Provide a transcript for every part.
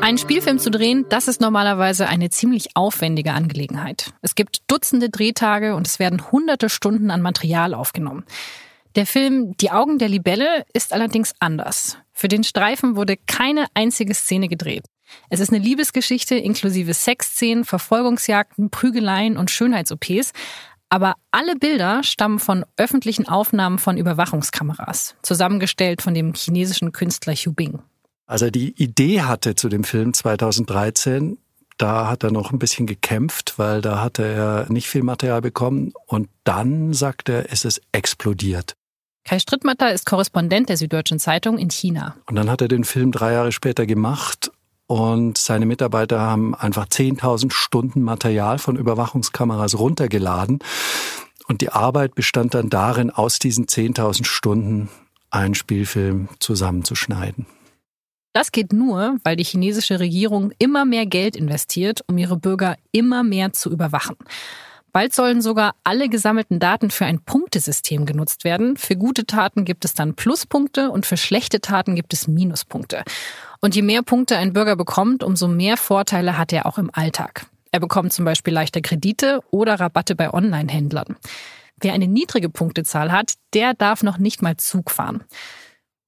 Einen Spielfilm zu drehen, das ist normalerweise eine ziemlich aufwendige Angelegenheit. Es gibt Dutzende Drehtage und es werden hunderte Stunden an Material aufgenommen. Der Film Die Augen der Libelle ist allerdings anders. Für den Streifen wurde keine einzige Szene gedreht. Es ist eine Liebesgeschichte inklusive Sexszenen, Verfolgungsjagden, Prügeleien und Schönheits-OPs. Aber alle Bilder stammen von öffentlichen Aufnahmen von Überwachungskameras, zusammengestellt von dem chinesischen Künstler Hu Bing. Als er die Idee hatte zu dem Film 2013, da hat er noch ein bisschen gekämpft, weil da hatte er nicht viel Material bekommen. Und dann sagt er, es ist explodiert. Kai Strittmatter ist Korrespondent der Süddeutschen Zeitung in China. Und dann hat er den Film drei Jahre später gemacht und seine Mitarbeiter haben einfach 10.000 Stunden Material von Überwachungskameras runtergeladen. Und die Arbeit bestand dann darin, aus diesen 10.000 Stunden einen Spielfilm zusammenzuschneiden. Das geht nur, weil die chinesische Regierung immer mehr Geld investiert, um ihre Bürger immer mehr zu überwachen. Bald sollen sogar alle gesammelten Daten für ein Punktesystem genutzt werden. Für gute Taten gibt es dann Pluspunkte und für schlechte Taten gibt es Minuspunkte. Und je mehr Punkte ein Bürger bekommt, umso mehr Vorteile hat er auch im Alltag. Er bekommt zum Beispiel leichter Kredite oder Rabatte bei Online-Händlern. Wer eine niedrige Punktezahl hat, der darf noch nicht mal Zug fahren.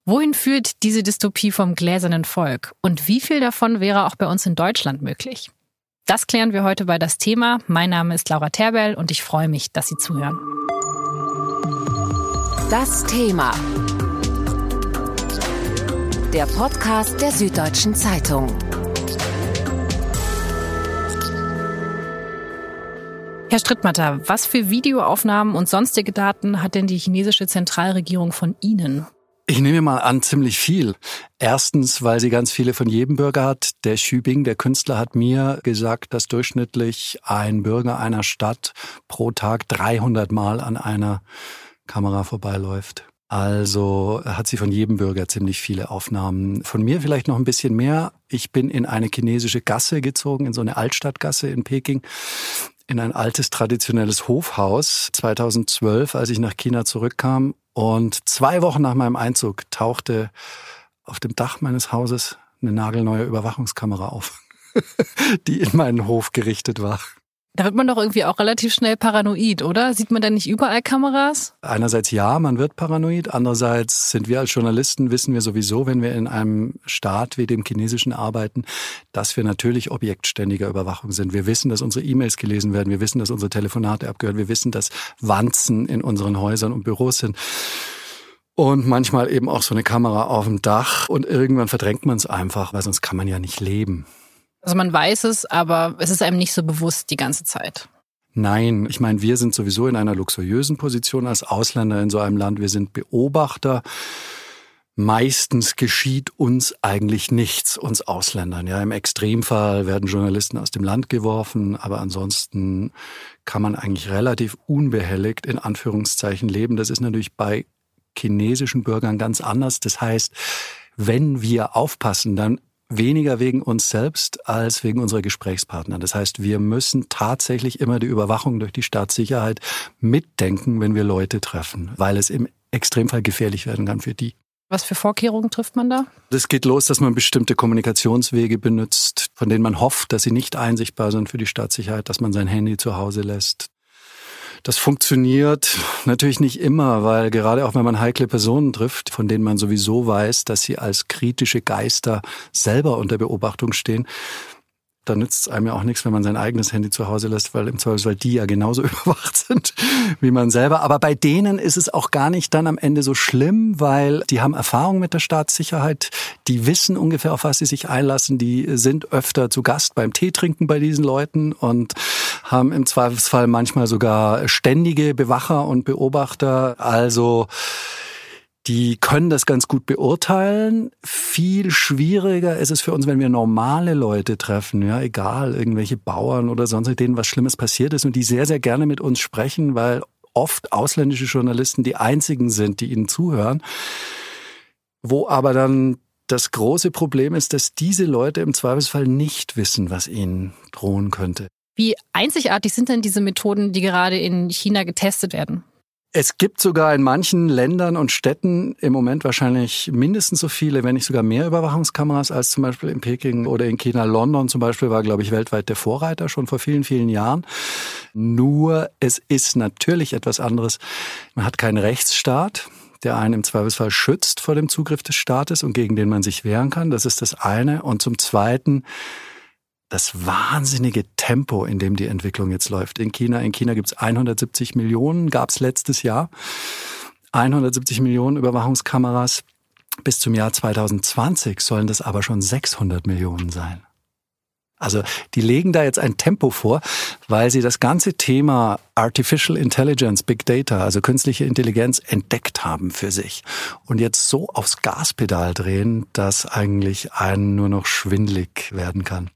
Wohin führt diese Dystopie vom gläsernen Volk? Und wie viel davon wäre auch bei uns in Deutschland möglich? Das klären wir heute bei das Thema. Mein Name ist Laura Terbell und ich freue mich, dass Sie zuhören. Das Thema. Der Podcast der Süddeutschen Zeitung. Herr Strittmatter, was für Videoaufnahmen und sonstige Daten hat denn die chinesische Zentralregierung von Ihnen? Ich nehme mal an, ziemlich viel. Erstens, weil sie ganz viele von jedem Bürger hat. Der Schübing, der Künstler, hat mir gesagt, dass durchschnittlich ein Bürger einer Stadt pro Tag 300 Mal an einer Kamera vorbeiläuft. Also hat sie von jedem Bürger ziemlich viele Aufnahmen. Von mir vielleicht noch ein bisschen mehr. Ich bin in eine chinesische Gasse gezogen, in so eine Altstadtgasse in Peking in ein altes traditionelles Hofhaus 2012, als ich nach China zurückkam. Und zwei Wochen nach meinem Einzug tauchte auf dem Dach meines Hauses eine nagelneue Überwachungskamera auf, die in meinen Hof gerichtet war. Da wird man doch irgendwie auch relativ schnell paranoid, oder? Sieht man da nicht überall Kameras? Einerseits ja, man wird paranoid. Andererseits sind wir als Journalisten, wissen wir sowieso, wenn wir in einem Staat wie dem chinesischen arbeiten, dass wir natürlich Objekt ständiger Überwachung sind. Wir wissen, dass unsere E-Mails gelesen werden. Wir wissen, dass unsere Telefonate abgehört. Wir wissen, dass Wanzen in unseren Häusern und Büros sind. Und manchmal eben auch so eine Kamera auf dem Dach. Und irgendwann verdrängt man es einfach, weil sonst kann man ja nicht leben. Also man weiß es, aber es ist einem nicht so bewusst die ganze Zeit. Nein, ich meine, wir sind sowieso in einer luxuriösen Position als Ausländer in so einem Land. Wir sind Beobachter. Meistens geschieht uns eigentlich nichts, uns Ausländern. Ja, im Extremfall werden Journalisten aus dem Land geworfen, aber ansonsten kann man eigentlich relativ unbehelligt in Anführungszeichen leben. Das ist natürlich bei chinesischen Bürgern ganz anders. Das heißt, wenn wir aufpassen, dann weniger wegen uns selbst als wegen unserer Gesprächspartner. Das heißt, wir müssen tatsächlich immer die Überwachung durch die Staatssicherheit mitdenken, wenn wir Leute treffen, weil es im Extremfall gefährlich werden kann für die. Was für Vorkehrungen trifft man da? Das geht los, dass man bestimmte Kommunikationswege benutzt, von denen man hofft, dass sie nicht einsichtbar sind für die Staatssicherheit, dass man sein Handy zu Hause lässt, das funktioniert natürlich nicht immer, weil gerade auch wenn man heikle Personen trifft, von denen man sowieso weiß, dass sie als kritische Geister selber unter Beobachtung stehen, da nützt es einem ja auch nichts, wenn man sein eigenes Handy zu Hause lässt, weil im Zweifelsfall die ja genauso überwacht sind wie man selber. Aber bei denen ist es auch gar nicht dann am Ende so schlimm, weil die haben Erfahrung mit der Staatssicherheit, die wissen ungefähr, auf was sie sich einlassen, die sind öfter zu Gast beim Teetrinken bei diesen Leuten und haben im Zweifelsfall manchmal sogar ständige Bewacher und Beobachter. Also die können das ganz gut beurteilen. Viel schwieriger ist es für uns, wenn wir normale Leute treffen, ja, egal, irgendwelche Bauern oder sonst denen was Schlimmes passiert ist und die sehr, sehr gerne mit uns sprechen, weil oft ausländische Journalisten die einzigen sind, die ihnen zuhören. Wo aber dann das große Problem ist, dass diese Leute im Zweifelsfall nicht wissen, was ihnen drohen könnte. Wie einzigartig sind denn diese Methoden, die gerade in China getestet werden? Es gibt sogar in manchen Ländern und Städten im Moment wahrscheinlich mindestens so viele, wenn nicht sogar mehr Überwachungskameras als zum Beispiel in Peking oder in China. London zum Beispiel war, glaube ich, weltweit der Vorreiter schon vor vielen, vielen Jahren. Nur es ist natürlich etwas anderes. Man hat keinen Rechtsstaat der einen im Zweifelsfall schützt vor dem Zugriff des Staates und gegen den man sich wehren kann. Das ist das eine. Und zum Zweiten das wahnsinnige Tempo, in dem die Entwicklung jetzt läuft. In China, in China gibt es 170 Millionen, gab es letztes Jahr. 170 Millionen Überwachungskameras. Bis zum Jahr 2020 sollen das aber schon 600 Millionen sein. Also die legen da jetzt ein Tempo vor, weil sie das ganze Thema Artificial Intelligence, Big Data, also künstliche Intelligenz entdeckt haben für sich und jetzt so aufs Gaspedal drehen, dass eigentlich einen nur noch schwindlig werden kann.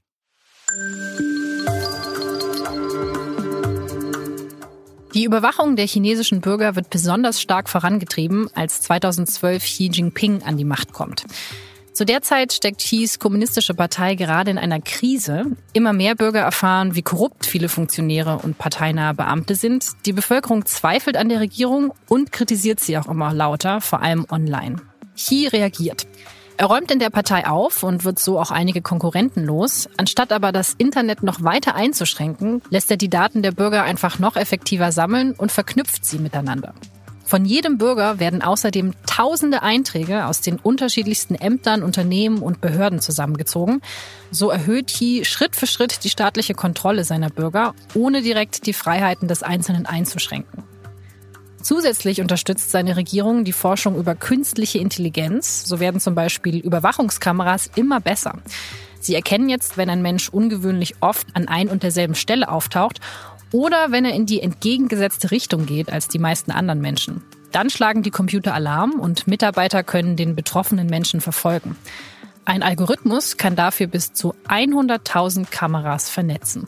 Die Überwachung der chinesischen Bürger wird besonders stark vorangetrieben, als 2012 Xi Jinping an die Macht kommt. Zu der Zeit steckt Xis kommunistische Partei gerade in einer Krise. Immer mehr Bürger erfahren, wie korrupt viele Funktionäre und parteinahe Beamte sind. Die Bevölkerung zweifelt an der Regierung und kritisiert sie auch immer lauter, vor allem online. Xi reagiert. Er räumt in der Partei auf und wird so auch einige Konkurrenten los. Anstatt aber das Internet noch weiter einzuschränken, lässt er die Daten der Bürger einfach noch effektiver sammeln und verknüpft sie miteinander. Von jedem Bürger werden außerdem tausende Einträge aus den unterschiedlichsten Ämtern, Unternehmen und Behörden zusammengezogen. So erhöht Xi Schritt für Schritt die staatliche Kontrolle seiner Bürger, ohne direkt die Freiheiten des Einzelnen einzuschränken. Zusätzlich unterstützt seine Regierung die Forschung über künstliche Intelligenz. So werden zum Beispiel Überwachungskameras immer besser. Sie erkennen jetzt, wenn ein Mensch ungewöhnlich oft an ein und derselben Stelle auftaucht oder wenn er in die entgegengesetzte Richtung geht als die meisten anderen Menschen. Dann schlagen die Computer Alarm und Mitarbeiter können den betroffenen Menschen verfolgen. Ein Algorithmus kann dafür bis zu 100.000 Kameras vernetzen.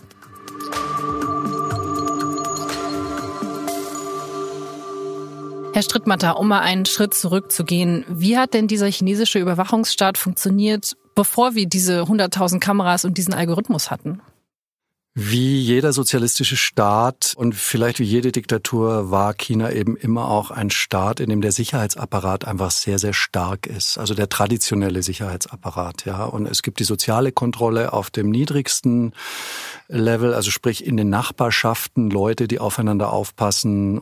Herr Strittmatter, um mal einen Schritt zurückzugehen, wie hat denn dieser chinesische Überwachungsstaat funktioniert, bevor wir diese 100.000 Kameras und diesen Algorithmus hatten? Wie jeder sozialistische Staat und vielleicht wie jede Diktatur war China eben immer auch ein Staat, in dem der Sicherheitsapparat einfach sehr, sehr stark ist. Also der traditionelle Sicherheitsapparat, ja. Und es gibt die soziale Kontrolle auf dem niedrigsten Level, also sprich in den Nachbarschaften, Leute, die aufeinander aufpassen.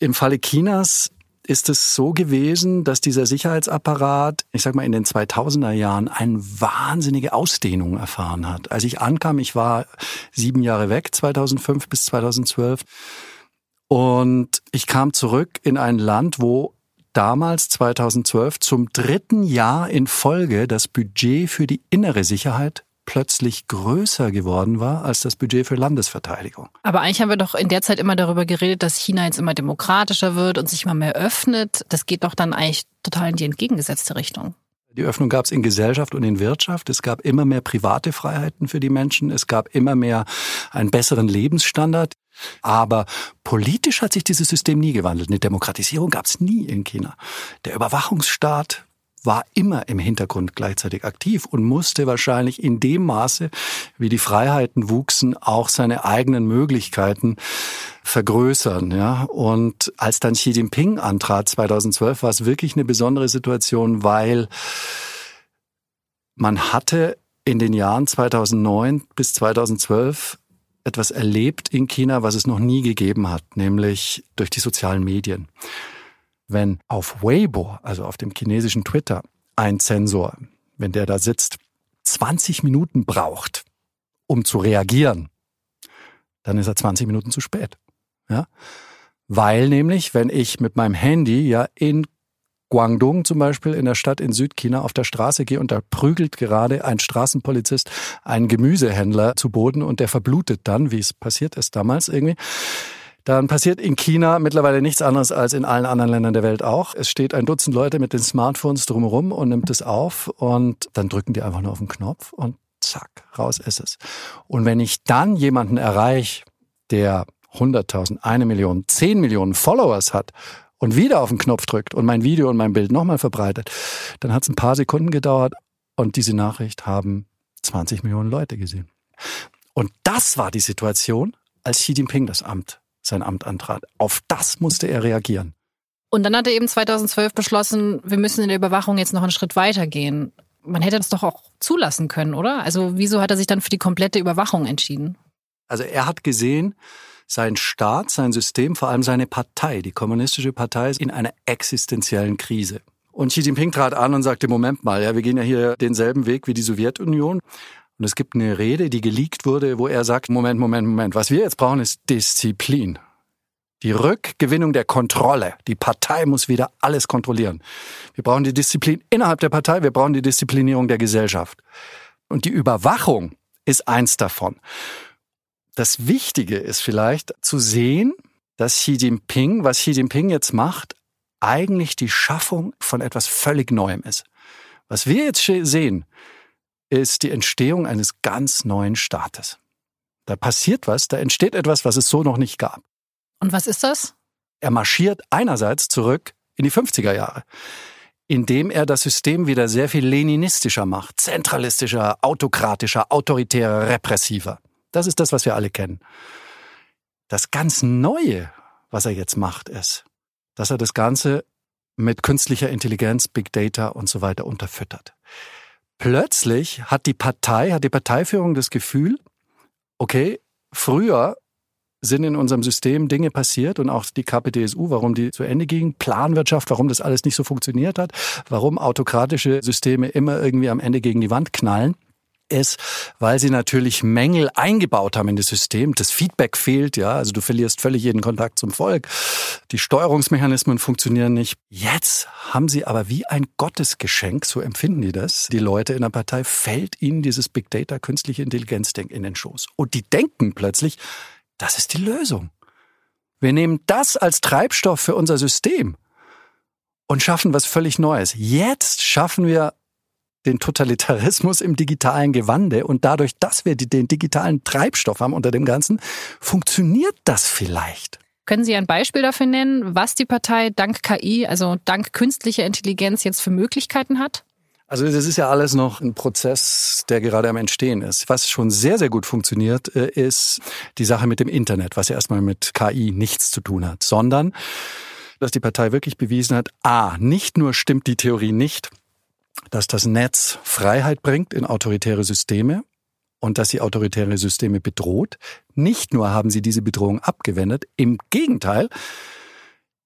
Im Falle Chinas ist es so gewesen, dass dieser Sicherheitsapparat, ich sag mal, in den 2000er Jahren eine wahnsinnige Ausdehnung erfahren hat. Als ich ankam, ich war sieben Jahre weg, 2005 bis 2012. Und ich kam zurück in ein Land, wo damals 2012 zum dritten Jahr in Folge das Budget für die innere Sicherheit plötzlich größer geworden war als das Budget für Landesverteidigung. Aber eigentlich haben wir doch in der Zeit immer darüber geredet, dass China jetzt immer demokratischer wird und sich immer mehr öffnet. Das geht doch dann eigentlich total in die entgegengesetzte Richtung. Die Öffnung gab es in Gesellschaft und in Wirtschaft. Es gab immer mehr private Freiheiten für die Menschen. Es gab immer mehr einen besseren Lebensstandard. Aber politisch hat sich dieses System nie gewandelt. Eine Demokratisierung gab es nie in China. Der Überwachungsstaat war immer im Hintergrund gleichzeitig aktiv und musste wahrscheinlich in dem Maße, wie die Freiheiten wuchsen, auch seine eigenen Möglichkeiten vergrößern. Ja. Und als dann Xi Jinping antrat 2012, war es wirklich eine besondere Situation, weil man hatte in den Jahren 2009 bis 2012 etwas erlebt in China, was es noch nie gegeben hat, nämlich durch die sozialen Medien wenn auf Weibo, also auf dem chinesischen Twitter, ein Zensor, wenn der da sitzt, 20 Minuten braucht, um zu reagieren, dann ist er 20 Minuten zu spät. Ja? Weil nämlich, wenn ich mit meinem Handy ja in Guangdong zum Beispiel in der Stadt in Südchina auf der Straße gehe und da prügelt gerade ein Straßenpolizist einen Gemüsehändler zu Boden und der verblutet dann, wie es passiert ist damals irgendwie dann passiert in China mittlerweile nichts anderes als in allen anderen Ländern der Welt auch. Es steht ein Dutzend Leute mit den Smartphones drumherum und nimmt es auf und dann drücken die einfach nur auf den Knopf und zack, raus ist es. Und wenn ich dann jemanden erreiche, der 100.000, eine Million, 10 Millionen Followers hat und wieder auf den Knopf drückt und mein Video und mein Bild nochmal verbreitet, dann hat es ein paar Sekunden gedauert und diese Nachricht haben 20 Millionen Leute gesehen. Und das war die Situation, als Xi Jinping das Amt sein Amt antrat. Auf das musste er reagieren. Und dann hat er eben 2012 beschlossen, wir müssen in der Überwachung jetzt noch einen Schritt weitergehen. Man hätte das doch auch zulassen können, oder? Also wieso hat er sich dann für die komplette Überwachung entschieden? Also er hat gesehen, sein Staat, sein System, vor allem seine Partei, die kommunistische Partei, ist in einer existenziellen Krise. Und Xi Jinping trat an und sagte, Moment mal, ja, wir gehen ja hier denselben Weg wie die Sowjetunion. Und es gibt eine Rede, die geleakt wurde, wo er sagt, Moment, Moment, Moment, was wir jetzt brauchen, ist Disziplin. Die Rückgewinnung der Kontrolle. Die Partei muss wieder alles kontrollieren. Wir brauchen die Disziplin innerhalb der Partei, wir brauchen die Disziplinierung der Gesellschaft. Und die Überwachung ist eins davon. Das Wichtige ist vielleicht zu sehen, dass Xi Jinping, was Xi Jinping jetzt macht, eigentlich die Schaffung von etwas völlig Neuem ist. Was wir jetzt sehen, ist die Entstehung eines ganz neuen Staates. Da passiert was, da entsteht etwas, was es so noch nicht gab. Und was ist das? Er marschiert einerseits zurück in die 50er Jahre, indem er das System wieder sehr viel leninistischer macht, zentralistischer, autokratischer, autoritärer, repressiver. Das ist das, was wir alle kennen. Das ganz Neue, was er jetzt macht, ist, dass er das Ganze mit künstlicher Intelligenz, Big Data und so weiter unterfüttert. Plötzlich hat die Partei, hat die Parteiführung das Gefühl, okay, früher sind in unserem System Dinge passiert und auch die KPDSU, warum die zu Ende ging, Planwirtschaft, warum das alles nicht so funktioniert hat, warum autokratische Systeme immer irgendwie am Ende gegen die Wand knallen ist, weil sie natürlich Mängel eingebaut haben in das System. Das Feedback fehlt, ja, also du verlierst völlig jeden Kontakt zum Volk. Die Steuerungsmechanismen funktionieren nicht. Jetzt haben sie aber wie ein Gottesgeschenk, so empfinden die das, die Leute in der Partei, fällt ihnen dieses Big Data, künstliche Intelligenz in den Schoß. Und die denken plötzlich, das ist die Lösung. Wir nehmen das als Treibstoff für unser System und schaffen was völlig Neues. Jetzt schaffen wir den Totalitarismus im digitalen Gewande und dadurch, dass wir den digitalen Treibstoff haben unter dem Ganzen, funktioniert das vielleicht. Können Sie ein Beispiel dafür nennen, was die Partei dank KI, also dank künstlicher Intelligenz jetzt für Möglichkeiten hat? Also das ist ja alles noch ein Prozess, der gerade am Entstehen ist. Was schon sehr, sehr gut funktioniert, äh, ist die Sache mit dem Internet, was ja erstmal mit KI nichts zu tun hat, sondern dass die Partei wirklich bewiesen hat, a, nicht nur stimmt die Theorie nicht, dass das Netz Freiheit bringt in autoritäre Systeme und dass sie autoritäre Systeme bedroht. Nicht nur haben sie diese Bedrohung abgewendet, im Gegenteil,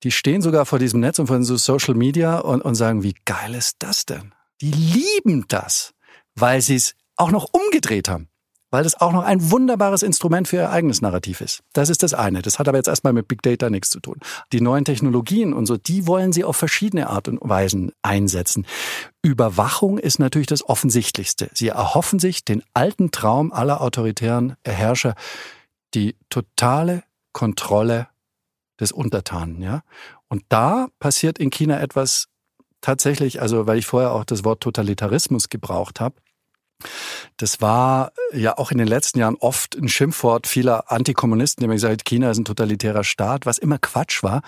die stehen sogar vor diesem Netz und vor so Social Media und, und sagen, wie geil ist das denn? die lieben das, weil sie es auch noch umgedreht haben. Weil das auch noch ein wunderbares Instrument für ihr eigenes Narrativ ist. Das ist das eine. Das hat aber jetzt erstmal mit Big Data nichts zu tun. Die neuen Technologien und so, die wollen sie auf verschiedene Art und Weisen einsetzen. Überwachung ist natürlich das Offensichtlichste. Sie erhoffen sich den alten Traum aller autoritären Herrscher, die totale Kontrolle des Untertanen, ja. Und da passiert in China etwas tatsächlich, also weil ich vorher auch das Wort Totalitarismus gebraucht habe, das war ja auch in den letzten Jahren oft ein Schimpfwort vieler Antikommunisten, die haben gesagt, China ist ein totalitärer Staat, was immer Quatsch war.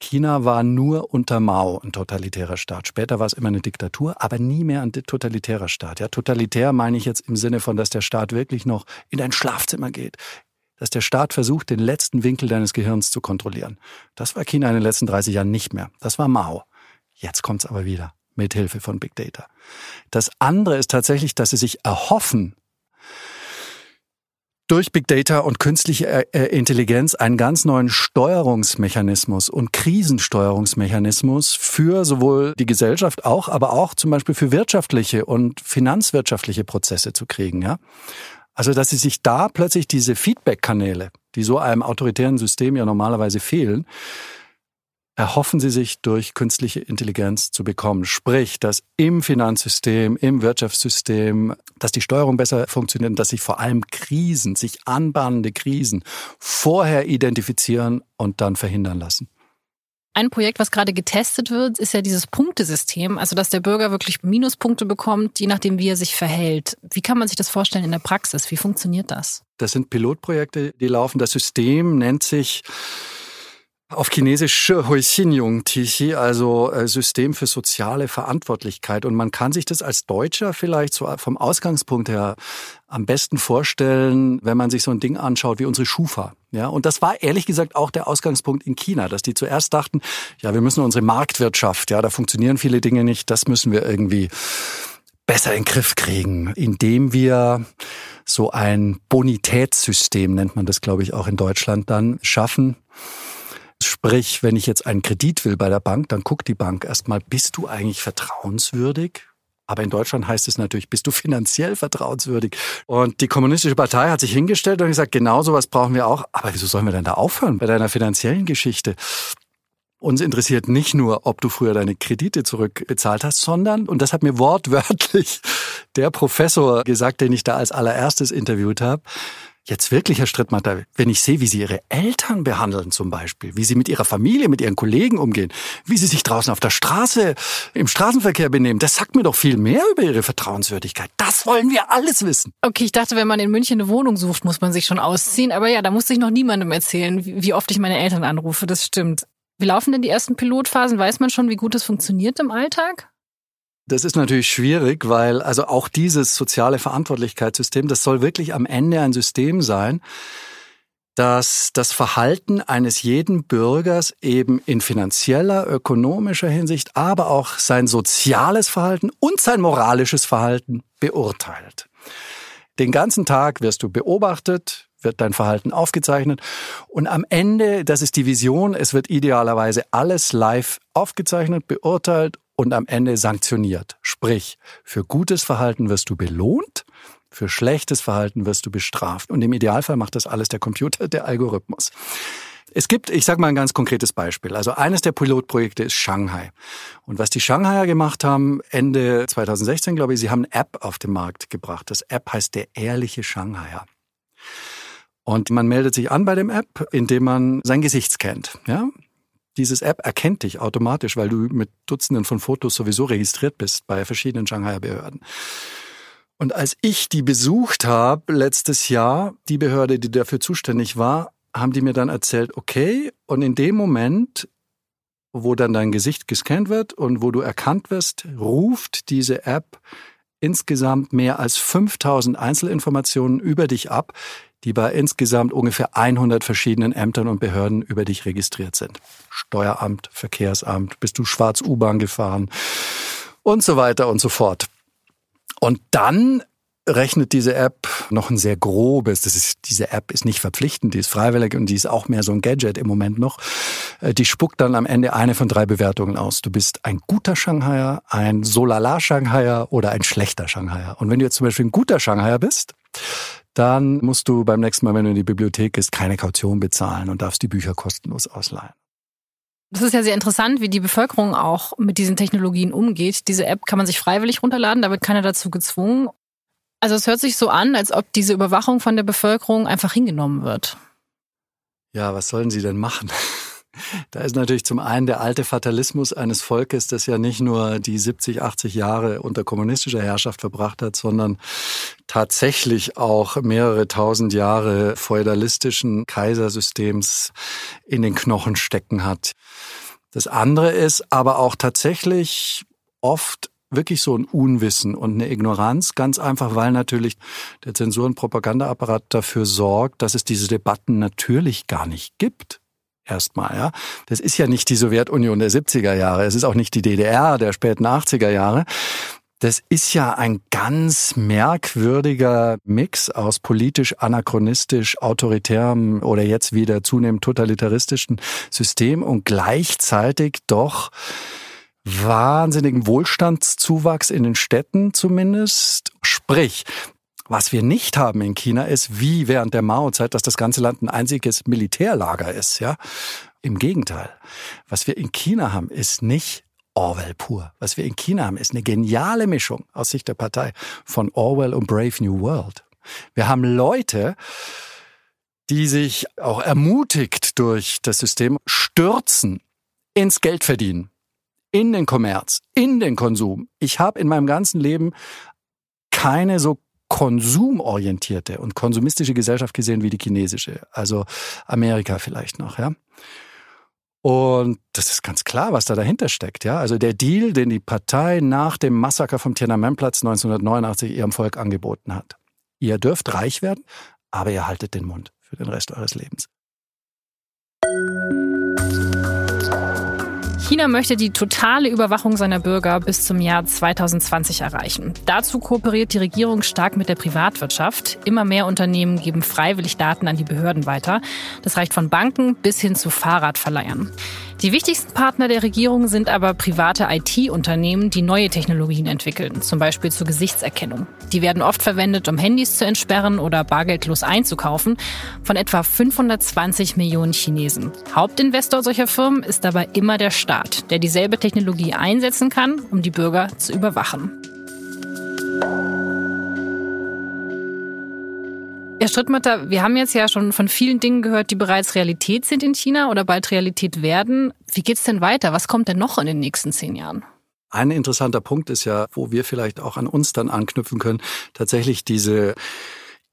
China war nur unter Mao ein totalitärer Staat. Später war es immer eine Diktatur, aber nie mehr ein totalitärer Staat. Ja, totalitär meine ich jetzt im Sinne von, dass der Staat wirklich noch in dein Schlafzimmer geht. Dass der Staat versucht, den letzten Winkel deines Gehirns zu kontrollieren. Das war China in den letzten 30 Jahren nicht mehr. Das war Mao. Jetzt kommt's aber wieder mit Hilfe von Big Data. Das andere ist tatsächlich, dass sie sich erhoffen, durch Big Data und künstliche äh, äh, Intelligenz einen ganz neuen Steuerungsmechanismus und Krisensteuerungsmechanismus für sowohl die Gesellschaft auch, aber auch zum Beispiel für wirtschaftliche und finanzwirtschaftliche Prozesse zu kriegen, ja. Also, dass sie sich da plötzlich diese Feedback-Kanäle, die so einem autoritären System ja normalerweise fehlen, erhoffen sie sich durch künstliche Intelligenz zu bekommen. Sprich, dass im Finanzsystem, im Wirtschaftssystem, dass die Steuerung besser funktioniert und dass sich vor allem Krisen, sich anbahnende Krisen vorher identifizieren und dann verhindern lassen. Ein Projekt, was gerade getestet wird, ist ja dieses Punktesystem, also dass der Bürger wirklich Minuspunkte bekommt, je nachdem, wie er sich verhält. Wie kann man sich das vorstellen in der Praxis? Wie funktioniert das? Das sind Pilotprojekte, die laufen. Das System nennt sich Auf Chinesisch Huixinjung Tichi, also äh, System für soziale Verantwortlichkeit. Und man kann sich das als Deutscher vielleicht so vom Ausgangspunkt her am besten vorstellen, wenn man sich so ein Ding anschaut wie unsere Schufa. Ja, und das war ehrlich gesagt auch der Ausgangspunkt in China, dass die zuerst dachten, ja, wir müssen unsere Marktwirtschaft, ja, da funktionieren viele Dinge nicht, das müssen wir irgendwie besser in den Griff kriegen, indem wir so ein Bonitätssystem, nennt man das, glaube ich, auch in Deutschland dann, schaffen. Sprich, wenn ich jetzt einen Kredit will bei der Bank, dann guckt die Bank erstmal, bist du eigentlich vertrauenswürdig? Aber in Deutschland heißt es natürlich, bist du finanziell vertrauenswürdig? Und die Kommunistische Partei hat sich hingestellt und gesagt, genau sowas brauchen wir auch. Aber wieso sollen wir denn da aufhören bei deiner finanziellen Geschichte? Uns interessiert nicht nur, ob du früher deine Kredite zurückbezahlt hast, sondern, und das hat mir wortwörtlich der Professor gesagt, den ich da als allererstes interviewt habe, Jetzt wirklich, Herr Strittmatter, wenn ich sehe, wie Sie Ihre Eltern behandeln zum Beispiel, wie Sie mit Ihrer Familie, mit Ihren Kollegen umgehen, wie Sie sich draußen auf der Straße, im Straßenverkehr benehmen, das sagt mir doch viel mehr über Ihre Vertrauenswürdigkeit. Das wollen wir alles wissen. Okay, ich dachte, wenn man in München eine Wohnung sucht, muss man sich schon ausziehen. Aber ja, da musste ich noch niemandem erzählen, wie oft ich meine Eltern anrufe. Das stimmt. Wie laufen denn die ersten Pilotphasen? Weiß man schon, wie gut es funktioniert im Alltag? Das ist natürlich schwierig, weil also auch dieses soziale Verantwortlichkeitssystem, das soll wirklich am Ende ein System sein, dass das Verhalten eines jeden Bürgers eben in finanzieller, ökonomischer Hinsicht, aber auch sein soziales Verhalten und sein moralisches Verhalten beurteilt. Den ganzen Tag wirst du beobachtet, wird dein Verhalten aufgezeichnet und am Ende, das ist die Vision, es wird idealerweise alles live aufgezeichnet, beurteilt und am Ende sanktioniert. Sprich, für gutes Verhalten wirst du belohnt, für schlechtes Verhalten wirst du bestraft. Und im Idealfall macht das alles der Computer, der Algorithmus. Es gibt, ich sage mal ein ganz konkretes Beispiel. Also eines der Pilotprojekte ist Shanghai. Und was die Shanghaier gemacht haben, Ende 2016, glaube ich, sie haben eine App auf den Markt gebracht. Das App heißt der ehrliche Shanghaier. Und man meldet sich an bei dem App, indem man sein Gesicht scannt. Ja? Dieses App erkennt dich automatisch, weil du mit Dutzenden von Fotos sowieso registriert bist bei verschiedenen Shanghai Behörden. Und als ich die besucht habe letztes Jahr, die Behörde, die dafür zuständig war, haben die mir dann erzählt, okay, und in dem Moment, wo dann dein Gesicht gescannt wird und wo du erkannt wirst, ruft diese App insgesamt mehr als 5000 Einzelinformationen über dich ab, die bei insgesamt ungefähr 100 verschiedenen Ämtern und Behörden über dich registriert sind. Steueramt, Verkehrsamt, bist du schwarz U-Bahn gefahren und so weiter und so fort. Und dann rechnet diese App noch ein sehr grobes, das ist, diese App ist nicht verpflichtend, die ist freiwillig und die ist auch mehr so ein Gadget im Moment noch. Äh, die spuckt dann am Ende eine von drei Bewertungen aus. Du bist ein guter Shanghaier, ein Solala Shanghaier oder ein schlechter Shanghaier. Und wenn du jetzt zum Beispiel ein guter Shanghaier bist, dann musst du beim nächsten Mal, wenn du in die Bibliothek gehst, keine Kaution bezahlen und darfst die Bücher kostenlos ausleihen. Das ist ja sehr interessant, wie die Bevölkerung auch mit diesen Technologien umgeht. Diese App kann man sich freiwillig runterladen, da wird keiner dazu gezwungen. Also es hört sich so an, als ob diese Überwachung von der Bevölkerung einfach hingenommen wird. Ja, was sollen sie denn machen? Da ist natürlich zum einen der alte Fatalismus eines Volkes, das ja nicht nur die 70, 80 Jahre unter kommunistischer Herrschaft verbracht hat, sondern tatsächlich auch mehrere tausend Jahre feudalistischen Kaisersystems in den Knochen stecken hat. Das andere ist aber auch tatsächlich oft wirklich so ein Unwissen und eine Ignoranz, ganz einfach, weil natürlich der Zensur- und Propagandaapparat dafür sorgt, dass es diese Debatten natürlich gar nicht gibt erstmal. Ja, das ist ja nicht die Sowjetunion der 70er Jahre. Es ist auch nicht die DDR der späten 80er Jahre. Das ist ja ein ganz merkwürdiger Mix aus politisch anachronistisch autoritärem oder jetzt wieder zunehmend totalitaristischen System und gleichzeitig doch wahnsinnigen Wohlstandszuwachs in den Städten zumindest. Sprich, was wir nicht haben in China ist, wie während der Mao-Zeit, dass das ganze Land ein einziges Militärlager ist, ja. Im Gegenteil. Was wir in China haben, ist nicht Orwell pur. Was wir in China haben, ist eine geniale Mischung aus Sicht der Partei von Orwell und Brave New World. Wir haben Leute, die sich auch ermutigt durch das System stürzen ins Geldverdienen, in den Kommerz, in den Konsum. Ich habe in meinem ganzen Leben keine so konsumorientierte und konsumistische Gesellschaft gesehen wie die chinesische, also Amerika vielleicht noch, ja. Und das ist ganz klar, was da dahinter steckt. Ja, also der Deal, den die Partei nach dem Massaker vom Tiananmenplatz 1989 ihrem Volk angeboten hat. Ihr dürft reich werden, aber ihr haltet den Mund für den Rest eures Lebens. China möchte die totale Überwachung seiner Bürger bis zum Jahr 2020 erreichen. Dazu kooperiert die Regierung stark mit der Privatwirtschaft. Immer mehr Unternehmen geben freiwillig Daten an die Behörden weiter. Das reicht von Banken bis hin zu Fahrradverleihern. Die wichtigsten Partner der Regierung sind aber private IT-Unternehmen, die neue Technologien entwickeln, zum Beispiel zur Gesichtserkennung. Die werden oft verwendet, um Handys zu entsperren oder bargeldlos einzukaufen, von etwa 520 Millionen Chinesen. Hauptinvestor solcher Firmen ist dabei immer der Staat, der dieselbe Technologie einsetzen kann, um die Bürger zu überwachen. Herr Strittmatter, wir haben jetzt ja schon von vielen Dingen gehört, die bereits Realität sind in China oder bald Realität werden. Wie geht's denn weiter? Was kommt denn noch in den nächsten zehn Jahren? Ein interessanter Punkt ist ja, wo wir vielleicht auch an uns dann anknüpfen können, tatsächlich diese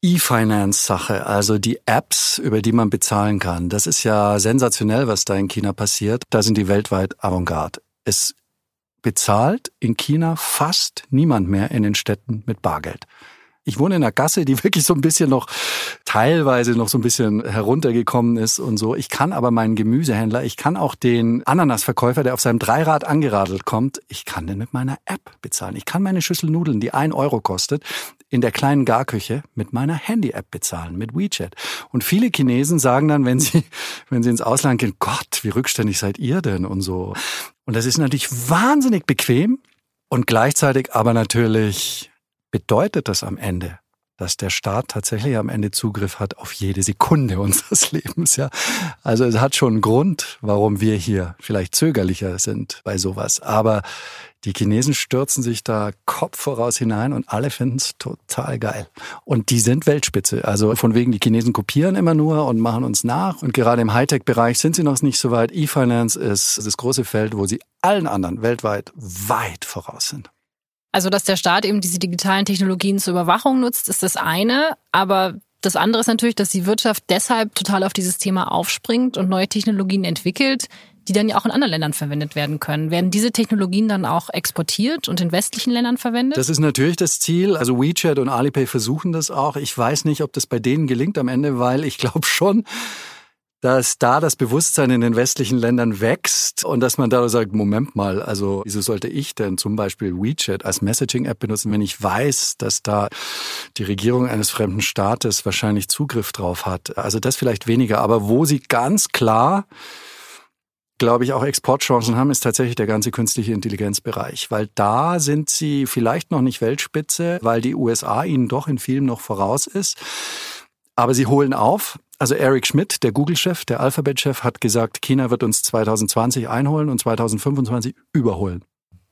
E-Finance-Sache, also die Apps, über die man bezahlen kann. Das ist ja sensationell, was da in China passiert. Da sind die weltweit Avantgarde. Es bezahlt in China fast niemand mehr in den Städten mit Bargeld. Ich wohne in einer Gasse, die wirklich so ein bisschen noch, teilweise noch so ein bisschen heruntergekommen ist und so. Ich kann aber meinen Gemüsehändler, ich kann auch den Ananasverkäufer, der auf seinem Dreirad angeradelt kommt, ich kann den mit meiner App bezahlen. Ich kann meine Schüssel Nudeln, die ein Euro kostet, in der kleinen Garküche mit meiner Handy-App bezahlen, mit WeChat. Und viele Chinesen sagen dann, wenn sie, wenn sie ins Ausland gehen, Gott, wie rückständig seid ihr denn und so. Und das ist natürlich wahnsinnig bequem und gleichzeitig aber natürlich bedeutet das am Ende, dass der Staat tatsächlich am Ende Zugriff hat auf jede Sekunde unseres Lebens, ja. Also es hat schon einen Grund, warum wir hier vielleicht zögerlicher sind bei sowas. Aber die Chinesen stürzen sich da Kopf voraus hinein und alle finden es total geil. Und die sind Weltspitze. Also von wegen, die Chinesen kopieren immer nur und machen uns nach. Und gerade im Hightech-Bereich sind sie noch nicht so weit. E-Finance ist das große Feld, wo sie allen anderen weltweit weit voraus sind. Also, dass der Staat eben diese digitalen Technologien zur Überwachung nutzt, ist das eine. Aber das andere ist natürlich, dass die Wirtschaft deshalb total auf dieses Thema aufspringt und neue Technologien entwickelt, die dann ja auch in anderen Ländern verwendet werden können. Werden diese Technologien dann auch exportiert und in westlichen Ländern verwendet? Das ist natürlich das Ziel. Also WeChat und Alipay versuchen das auch. Ich weiß nicht, ob das bei denen gelingt am Ende, weil ich glaube schon, dass da das Bewusstsein in den westlichen Ländern wächst und dass man da sagt, Moment mal, also wieso sollte ich denn zum Beispiel WeChat als Messaging-App benutzen, wenn ich weiß, dass da die Regierung eines fremden Staates wahrscheinlich Zugriff drauf hat. Also das vielleicht weniger, aber wo sie ganz klar glaube ich, auch Exportchancen haben, ist tatsächlich der ganze künstliche Intelligenzbereich, weil da sind sie vielleicht noch nicht Weltspitze, weil die USA ihnen doch in vielem noch voraus ist. Aber sie holen auf. Also Eric Schmidt, der Google-Chef, der Alphabet-Chef, hat gesagt, China wird uns 2020 einholen und 2025 überholen.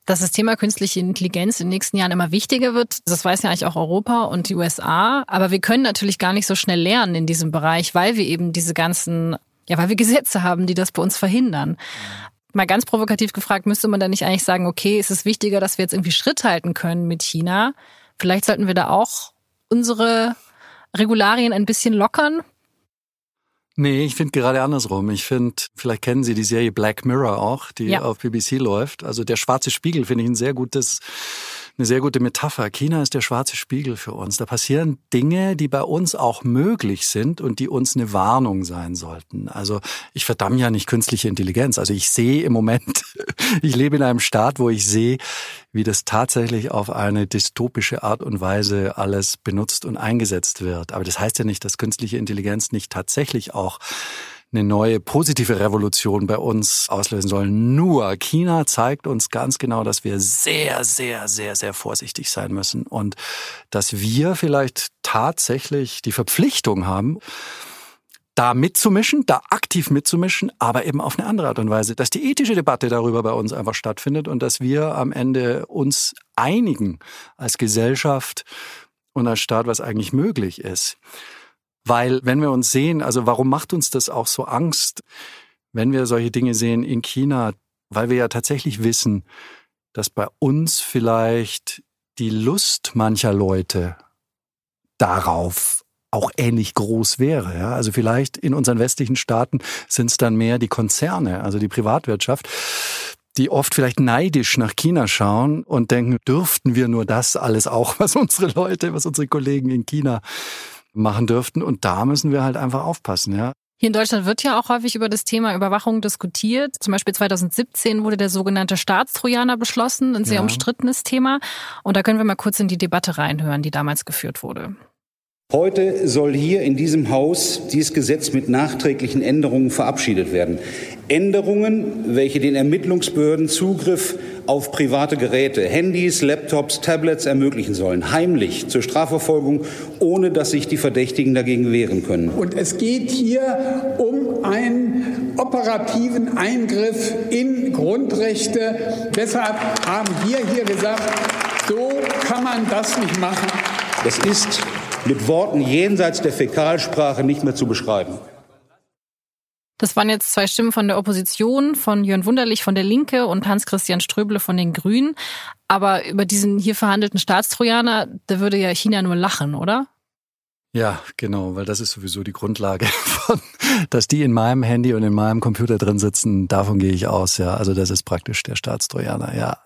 Dass das Thema künstliche Intelligenz in den nächsten Jahren immer wichtiger wird, das weiß ja eigentlich auch Europa und die USA. Aber wir können natürlich gar nicht so schnell lernen in diesem Bereich, weil wir eben diese ganzen, ja, weil wir Gesetze haben, die das bei uns verhindern. Mal ganz provokativ gefragt, müsste man da nicht eigentlich sagen, okay, ist es wichtiger, dass wir jetzt irgendwie Schritt halten können mit China? Vielleicht sollten wir da auch unsere Regularien ein bisschen lockern? Nee, ich finde gerade andersrum. Ich finde, vielleicht kennen Sie die Serie Black Mirror auch, die ja. auf BBC läuft. Also der schwarze Spiegel finde ich ein sehr gutes eine sehr gute Metapher. China ist der schwarze Spiegel für uns. Da passieren Dinge, die bei uns auch möglich sind und die uns eine Warnung sein sollten. Also ich verdamme ja nicht künstliche Intelligenz. Also ich sehe im Moment, ich lebe in einem Staat, wo ich sehe, wie das tatsächlich auf eine dystopische Art und Weise alles benutzt und eingesetzt wird. Aber das heißt ja nicht, dass künstliche Intelligenz nicht tatsächlich auch eine neue positive Revolution bei uns auslösen sollen. Nur China zeigt uns ganz genau, dass wir sehr, sehr, sehr, sehr vorsichtig sein müssen und dass wir vielleicht tatsächlich die Verpflichtung haben, da mitzumischen, da aktiv mitzumischen, aber eben auf eine andere Art und Weise, dass die ethische Debatte darüber bei uns einfach stattfindet und dass wir am Ende uns einigen als Gesellschaft und als Staat, was eigentlich möglich ist. Weil wenn wir uns sehen, also warum macht uns das auch so Angst, wenn wir solche Dinge sehen in China, weil wir ja tatsächlich wissen, dass bei uns vielleicht die Lust mancher Leute darauf auch ähnlich groß wäre. Ja? Also vielleicht in unseren westlichen Staaten sind es dann mehr die Konzerne, also die Privatwirtschaft, die oft vielleicht neidisch nach China schauen und denken, dürften wir nur das alles auch, was unsere Leute, was unsere Kollegen in China machen dürften. Und da müssen wir halt einfach aufpassen. Ja? Hier in Deutschland wird ja auch häufig über das Thema Überwachung diskutiert. Zum Beispiel 2017 wurde der sogenannte Staatstrojaner beschlossen, ein sehr ja. umstrittenes Thema. Und da können wir mal kurz in die Debatte reinhören, die damals geführt wurde. Heute soll hier in diesem Haus dieses Gesetz mit nachträglichen Änderungen verabschiedet werden. Änderungen, welche den Ermittlungsbehörden Zugriff auf private Geräte, Handys, Laptops, Tablets ermöglichen sollen, heimlich zur Strafverfolgung, ohne dass sich die Verdächtigen dagegen wehren können. Und es geht hier um einen operativen Eingriff in Grundrechte. Deshalb haben wir hier gesagt, so kann man das nicht machen. Das ist mit Worten jenseits der Fäkalsprache nicht mehr zu beschreiben. Das waren jetzt zwei Stimmen von der Opposition, von Jörn Wunderlich von der Linke und Hans-Christian Ströble von den Grünen. Aber über diesen hier verhandelten Staatstrojaner, da würde ja China nur lachen, oder? Ja, genau, weil das ist sowieso die Grundlage von, dass die in meinem Handy und in meinem Computer drin sitzen, davon gehe ich aus, ja. Also das ist praktisch der Staatstrojaner, ja.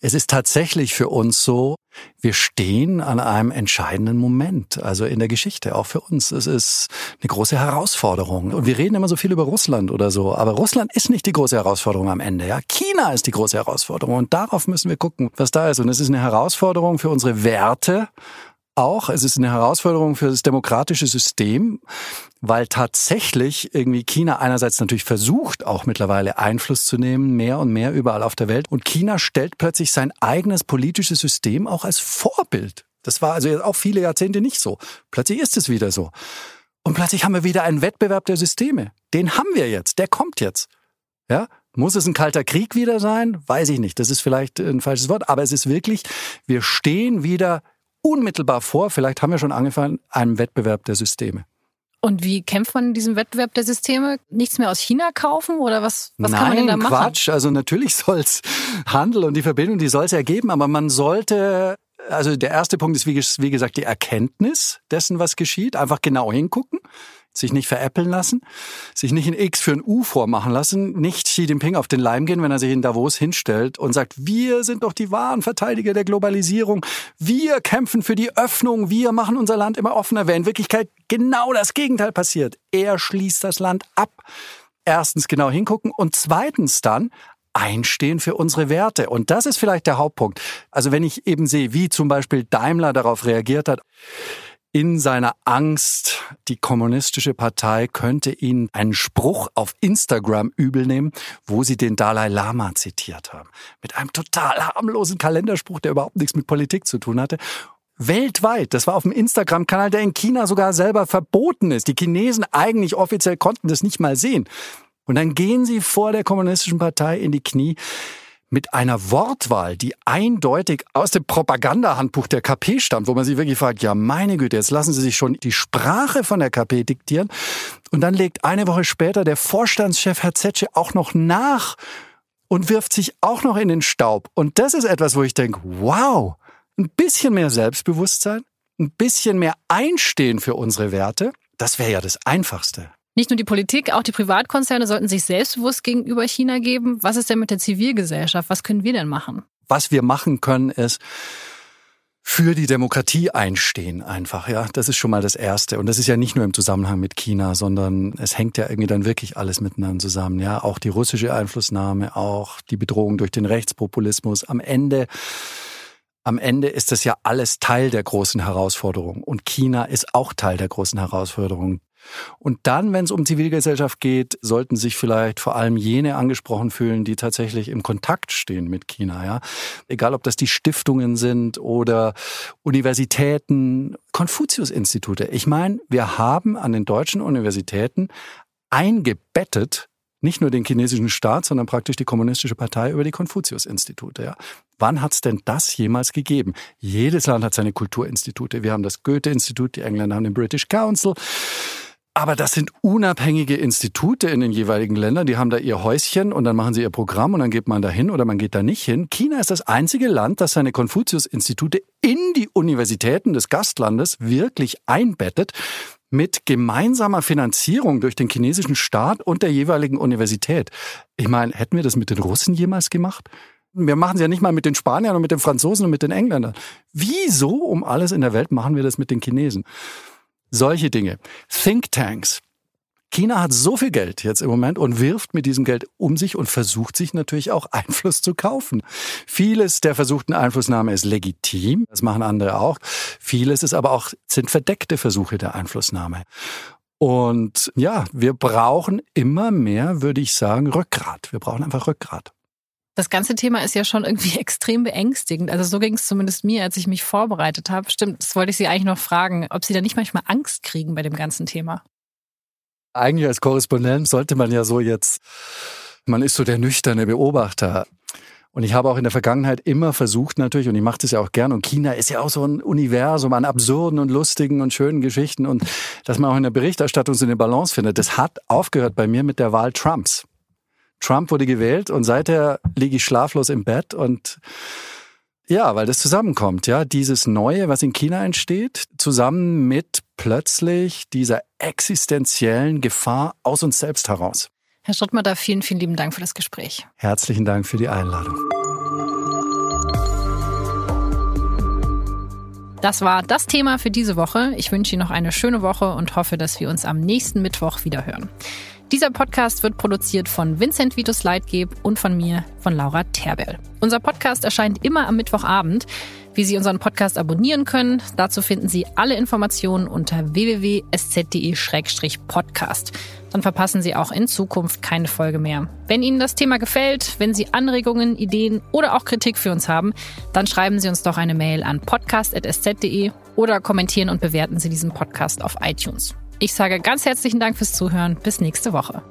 Es ist tatsächlich für uns so, wir stehen an einem entscheidenden Moment, also in der Geschichte, auch für uns. Es ist eine große Herausforderung. Und wir reden immer so viel über Russland oder so, aber Russland ist nicht die große Herausforderung am Ende, ja. China ist die große Herausforderung und darauf müssen wir gucken, was da ist. Und es ist eine Herausforderung für unsere Werte auch. Es ist eine Herausforderung für das demokratische System, weil tatsächlich irgendwie China einerseits natürlich versucht, auch mittlerweile Einfluss zu nehmen, mehr und mehr überall auf der Welt. Und China stellt plötzlich sein eigenes politisches System auch als Vorbild. Das war also auch viele Jahrzehnte nicht so. Plötzlich ist es wieder so. Und plötzlich haben wir wieder einen Wettbewerb der Systeme. Den haben wir jetzt. Der kommt jetzt. Ja? Muss es ein kalter Krieg wieder sein? Weiß ich nicht. Das ist vielleicht ein falsches Wort. Aber es ist wirklich, wir stehen wieder unmittelbar vor, vielleicht haben wir schon angefangen, einem Wettbewerb der Systeme. Und wie kämpft man in diesem Wettbewerb der Systeme? Nichts mehr aus China kaufen oder was, was Nein, kann man denn da machen? Quatsch. Also natürlich soll es Handel und die Verbindung, die soll es ergeben, aber man sollte, also der erste Punkt ist wie, wie gesagt die Erkenntnis dessen, was geschieht. Einfach genau hingucken sich nicht veräppeln lassen, sich nicht ein X für ein U vormachen lassen, nicht Xi Jinping auf den Leim gehen, wenn er sich in Davos hinstellt und sagt, wir sind doch die wahren Verteidiger der Globalisierung, wir kämpfen für die Öffnung, wir machen unser Land immer offener, wenn in Wirklichkeit genau das Gegenteil passiert. Er schließt das Land ab. Erstens genau hingucken und zweitens dann einstehen für unsere Werte. Und das ist vielleicht der Hauptpunkt. Also wenn ich eben sehe, wie zum Beispiel Daimler darauf reagiert hat, in seiner Angst, die kommunistische Partei könnte ihn einen Spruch auf Instagram übel nehmen, wo sie den Dalai Lama zitiert haben. Mit einem total harmlosen Kalenderspruch, der überhaupt nichts mit Politik zu tun hatte. Weltweit, das war auf dem Instagram-Kanal, der in China sogar selber verboten ist. Die Chinesen eigentlich offiziell konnten das nicht mal sehen. Und dann gehen sie vor der kommunistischen Partei in die Knie mit einer Wortwahl, die eindeutig aus dem Propagandahandbuch der KP stammt, wo man sich wirklich fragt, ja meine Güte, jetzt lassen Sie sich schon die Sprache von der KP diktieren. Und dann legt eine Woche später der Vorstandschef Herr Zetsche auch noch nach und wirft sich auch noch in den Staub. Und das ist etwas, wo ich denke, wow, ein bisschen mehr Selbstbewusstsein, ein bisschen mehr Einstehen für unsere Werte, das wäre ja das Einfachste. Nicht nur die Politik, auch die Privatkonzerne sollten sich selbstbewusst gegenüber China geben. Was ist denn mit der Zivilgesellschaft? Was können wir denn machen? Was wir machen können, ist für die Demokratie einstehen einfach, ja. Das ist schon mal das Erste. Und das ist ja nicht nur im Zusammenhang mit China, sondern es hängt ja irgendwie dann wirklich alles miteinander zusammen, ja. Auch die russische Einflussnahme, auch die Bedrohung durch den Rechtspopulismus. Am Ende am Ende ist das ja alles Teil der großen Herausforderung. Und China ist auch Teil der großen Herausforderung. Und dann, wenn es um Zivilgesellschaft geht, sollten sich vielleicht vor allem jene angesprochen fühlen, die tatsächlich im Kontakt stehen mit China. Ja? Egal, ob das die Stiftungen sind oder Universitäten, Konfuzius-Institute. Ich meine, wir haben an den deutschen Universitäten eingebettet nicht nur den chinesischen Staat, sondern praktisch die kommunistische Partei über die Konfuzius-Institute. Ja. Wann hat es denn das jemals gegeben? Jedes Land hat seine Kulturinstitute. Wir haben das Goethe-Institut, die Engländer haben den British Council. Aber das sind unabhängige Institute in den jeweiligen Ländern, die haben da ihr Häuschen und dann machen sie ihr Programm und dann geht man da hin oder man geht da nicht hin. China ist das einzige Land, das seine Konfuzius-Institute in die Universitäten des Gastlandes wirklich einbettet mit gemeinsamer Finanzierung durch den chinesischen Staat und der jeweiligen Universität. Ich meine, hätten wir das mit den Russen jemals gemacht? Wir machen es ja nicht mal mit den Spaniern und mit den Franzosen und mit den Engländern. Wieso um alles in der Welt machen wir das mit den Chinesen? Solche Dinge. Thinktanks. China hat so viel Geld jetzt im Moment und wirft mit diesem Geld um sich und versucht sich natürlich auch Einfluss zu kaufen. Vieles der versuchten Einflussnahme ist legitim, das machen andere auch. Vieles ist aber auch, sind verdeckte Versuche der Einflussnahme. Und ja, wir brauchen immer mehr, würde ich sagen, Rückgrat. Wir brauchen einfach Rückgrat. Das ganze Thema ist ja schon irgendwie extrem beängstigend. Also so ging es zumindest mir, als ich mich vorbereitet habe. Stimmt, das wollte ich Sie eigentlich noch fragen, ob Sie da nicht manchmal Angst kriegen bei dem ganzen Thema. Eigentlich als Korrespondent sollte man ja so jetzt, man ist so der nüchterne Beobachter. Und ich habe auch in der Vergangenheit immer versucht natürlich, und ich mache das ja auch gern, und China ist ja auch so ein Universum an absurden und lustigen und schönen Geschichten und dass man auch in der Berichterstattung so eine Balance findet. Das hat aufgehört bei mir mit der Wahl Trumps. Trump wurde gewählt und seither liege ich schlaflos im Bett und ja, weil das zusammenkommt, ja, dieses Neue, was in China entsteht, zusammen mit plötzlich dieser existenziellen Gefahr aus uns selbst heraus. Herr Strottmatter, vielen, vielen lieben Dank für das Gespräch. Herzlichen Dank für die Einladung. Das war das Thema für diese Woche. Ich wünsche Ihnen noch eine schöne Woche und hoffe, dass wir uns am nächsten Mittwoch wieder hören. Dieser Podcast wird produziert von Vincent Vitus Leitgeb und von mir, von Laura Terberl. Unser Podcast erscheint immer am Mittwochabend. Wie Sie unseren Podcast abonnieren können, dazu finden Sie alle Informationen unter www.sz.de-podcast. Dann verpassen Sie auch in Zukunft keine Folge mehr. Wenn Ihnen das Thema gefällt, wenn Sie Anregungen, Ideen oder auch Kritik für uns haben, dann schreiben Sie uns doch eine Mail an podcast.sz.de oder kommentieren und bewerten Sie diesen Podcast auf iTunes. Ich sage ganz herzlichen Dank fürs Zuhören. Bis nächste Woche.